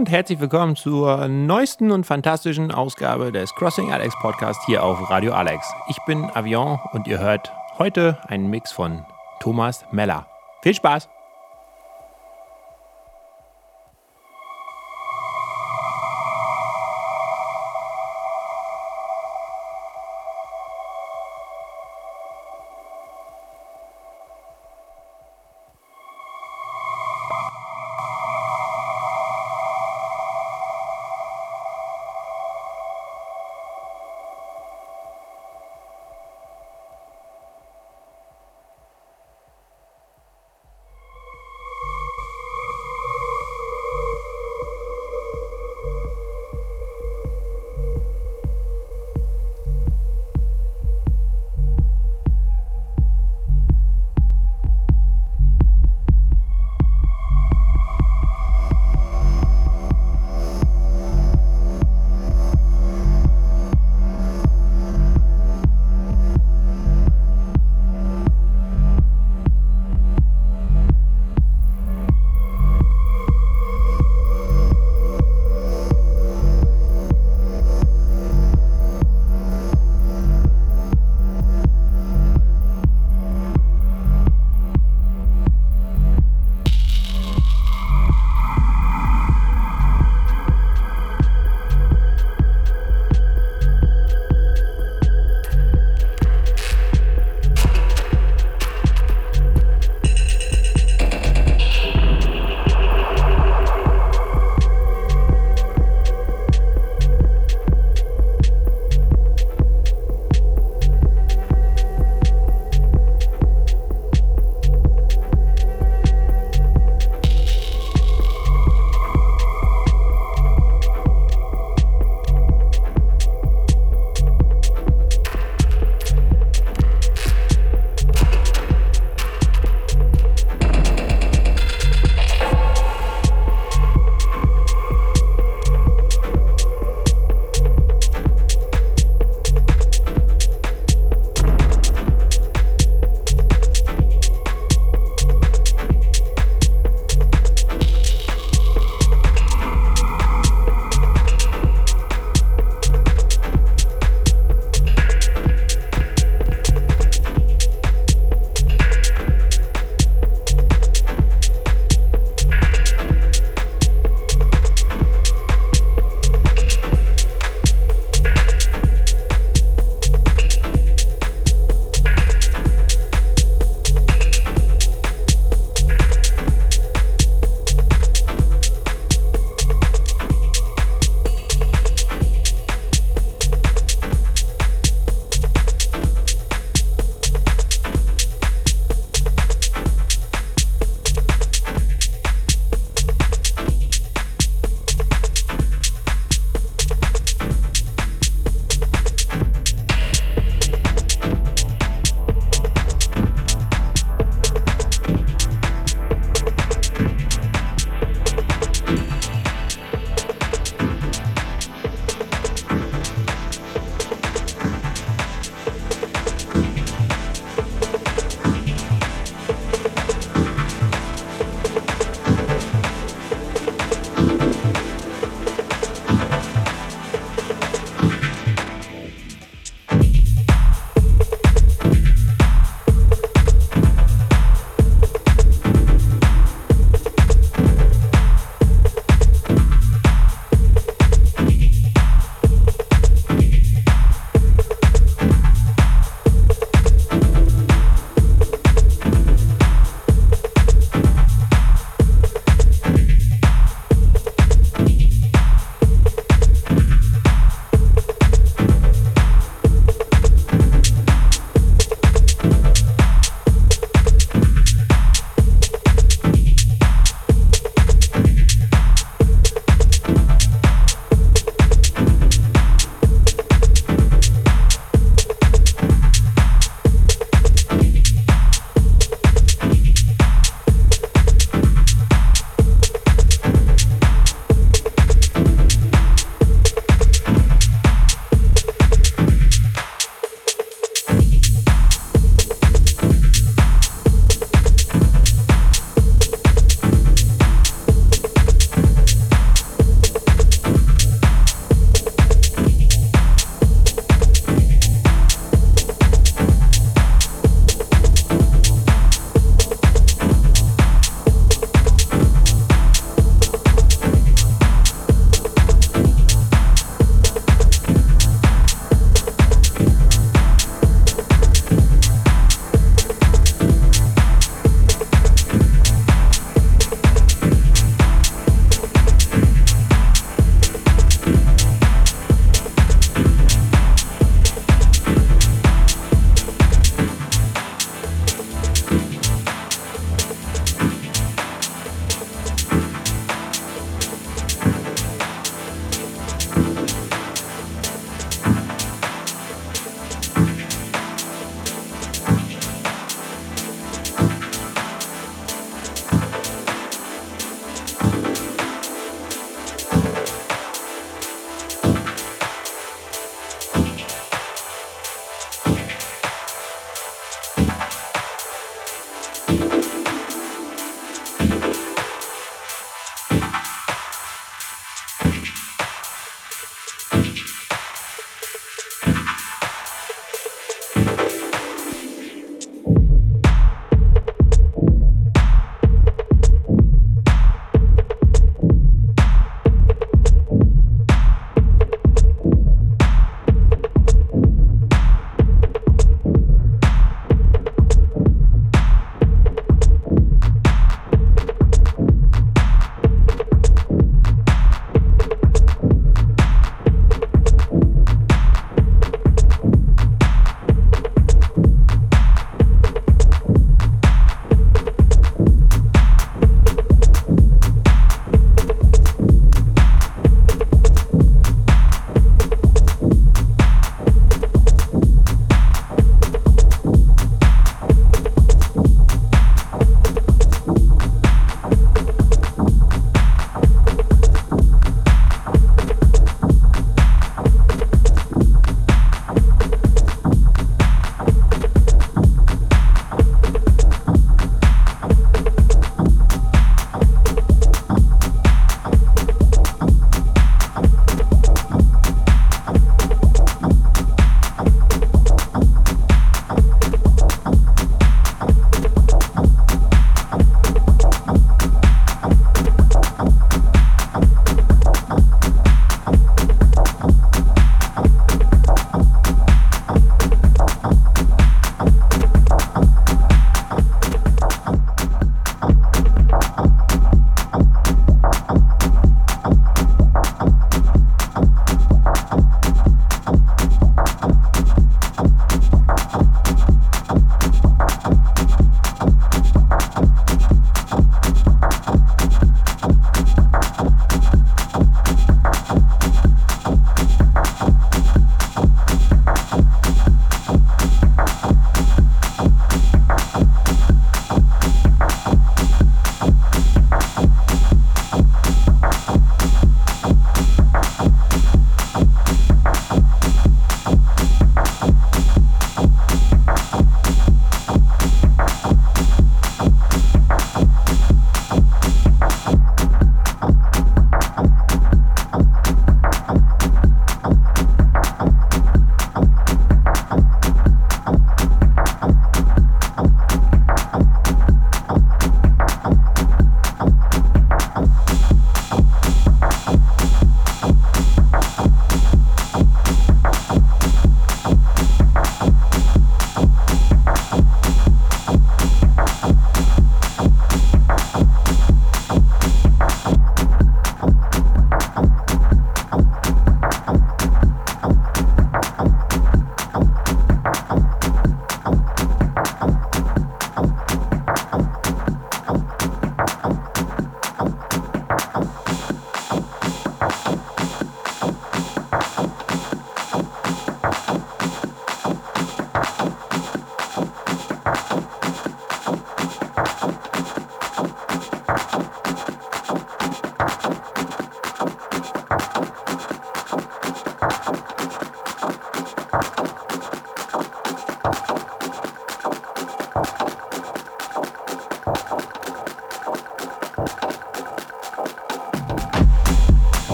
Und herzlich willkommen zur neuesten und fantastischen Ausgabe des Crossing Alex Podcast hier auf Radio Alex. Ich bin Avion und ihr hört heute einen Mix von Thomas Meller. Viel Spaß!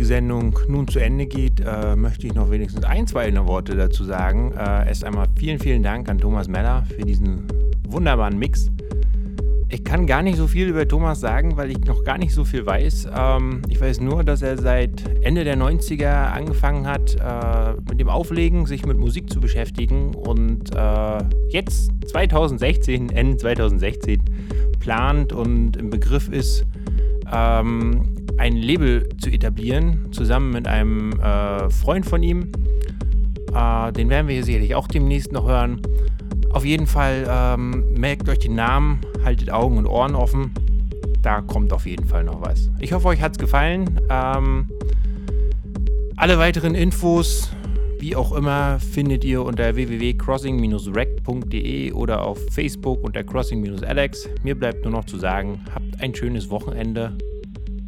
Heutige Sendung nun zu Ende geht, äh, möchte ich noch wenigstens ein, zwei Worte dazu sagen. Äh, erst einmal vielen, vielen Dank an Thomas Meller für diesen wunderbaren Mix. Ich kann gar nicht so viel über Thomas sagen, weil ich noch gar nicht so viel weiß. Ähm, ich weiß nur, dass er seit Ende der 90er angefangen hat, äh, mit dem Auflegen, sich mit Musik zu beschäftigen und äh, jetzt 2016, Ende 2016, plant und im Begriff ist, ähm, ein Label zu etablieren, zusammen mit einem äh, Freund von ihm. Äh, den werden wir hier sicherlich auch demnächst noch hören. Auf jeden Fall ähm, merkt euch den Namen, haltet Augen und Ohren offen. Da kommt auf jeden Fall noch was. Ich hoffe, euch hat es gefallen. Ähm, alle weiteren Infos, wie auch immer, findet ihr unter www.crossing-rec.de oder auf Facebook unter crossing-alex. Mir bleibt nur noch zu sagen, habt ein schönes Wochenende.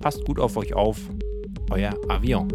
Passt gut auf euch auf. Euer Avion.